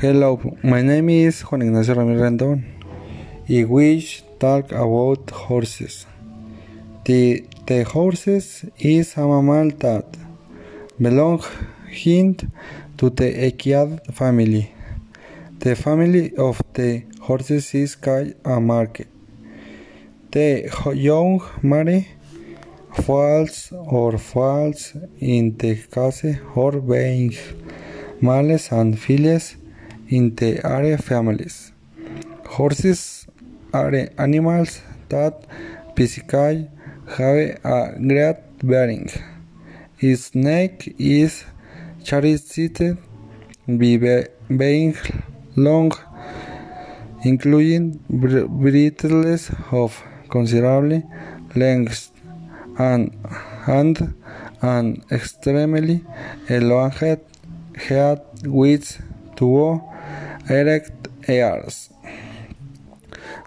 Hello, my name is Juan Ignacio Ramirez Rendon. I wish talk about horses. The, the horses is a mammal that belonging to the Equidae family. The family of the horses is called a market. The young mare falls or falls in the case or being males and females in the are families. Horses are animals that physically have a great bearing. Its neck is by being long, including bristles of considerable length and, and an extremely elongated head with two erect ears.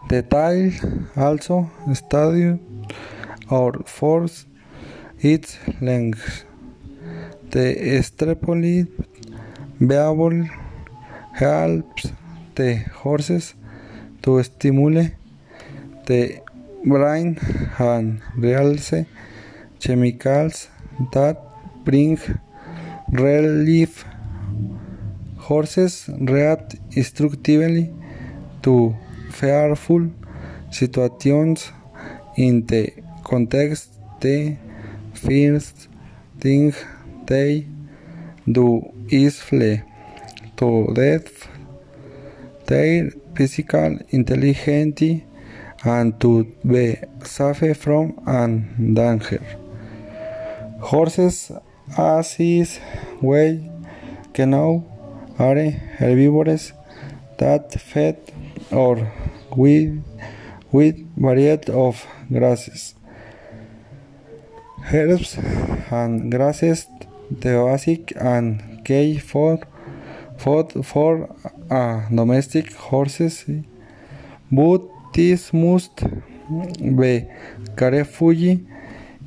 The tail also studied or force its length. The extremely variable helps the horses to stimulate the brain and release chemicals that bring relief. Horses react instinctively to fearful situations in the context the first thing they do is flee to death. Their physical intelligence and to be safe from an danger. Horses, as is way know, are herbivores that feed or with with variety of grasses, herbs and grasses. The basic and key for food for a uh, domestic horses, but this must be carefully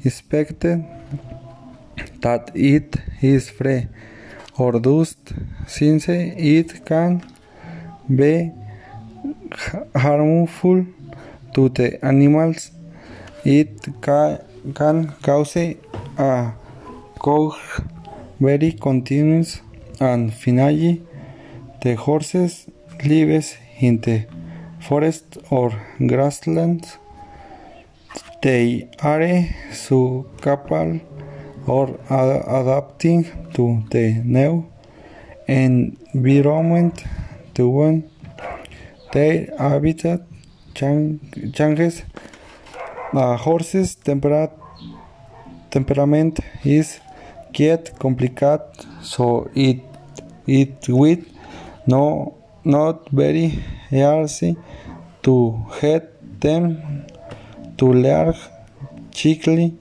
inspected that it is free or dust since it can be harmful to the animals. It ca can cause a cough very continuous and finally the horses lives in the forest or grasslands. They are so capable or adapting to the new environment to when their habitat changes. A horse's tempera temperament is get complicated, so it it will no not very easy to get them to learn quickly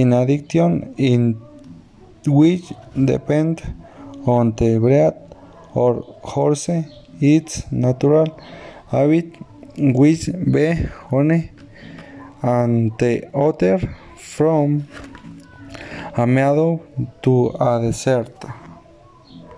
in addition in which depend on the breed or horse its natural habit which be honey and the other from a meadow to a desert.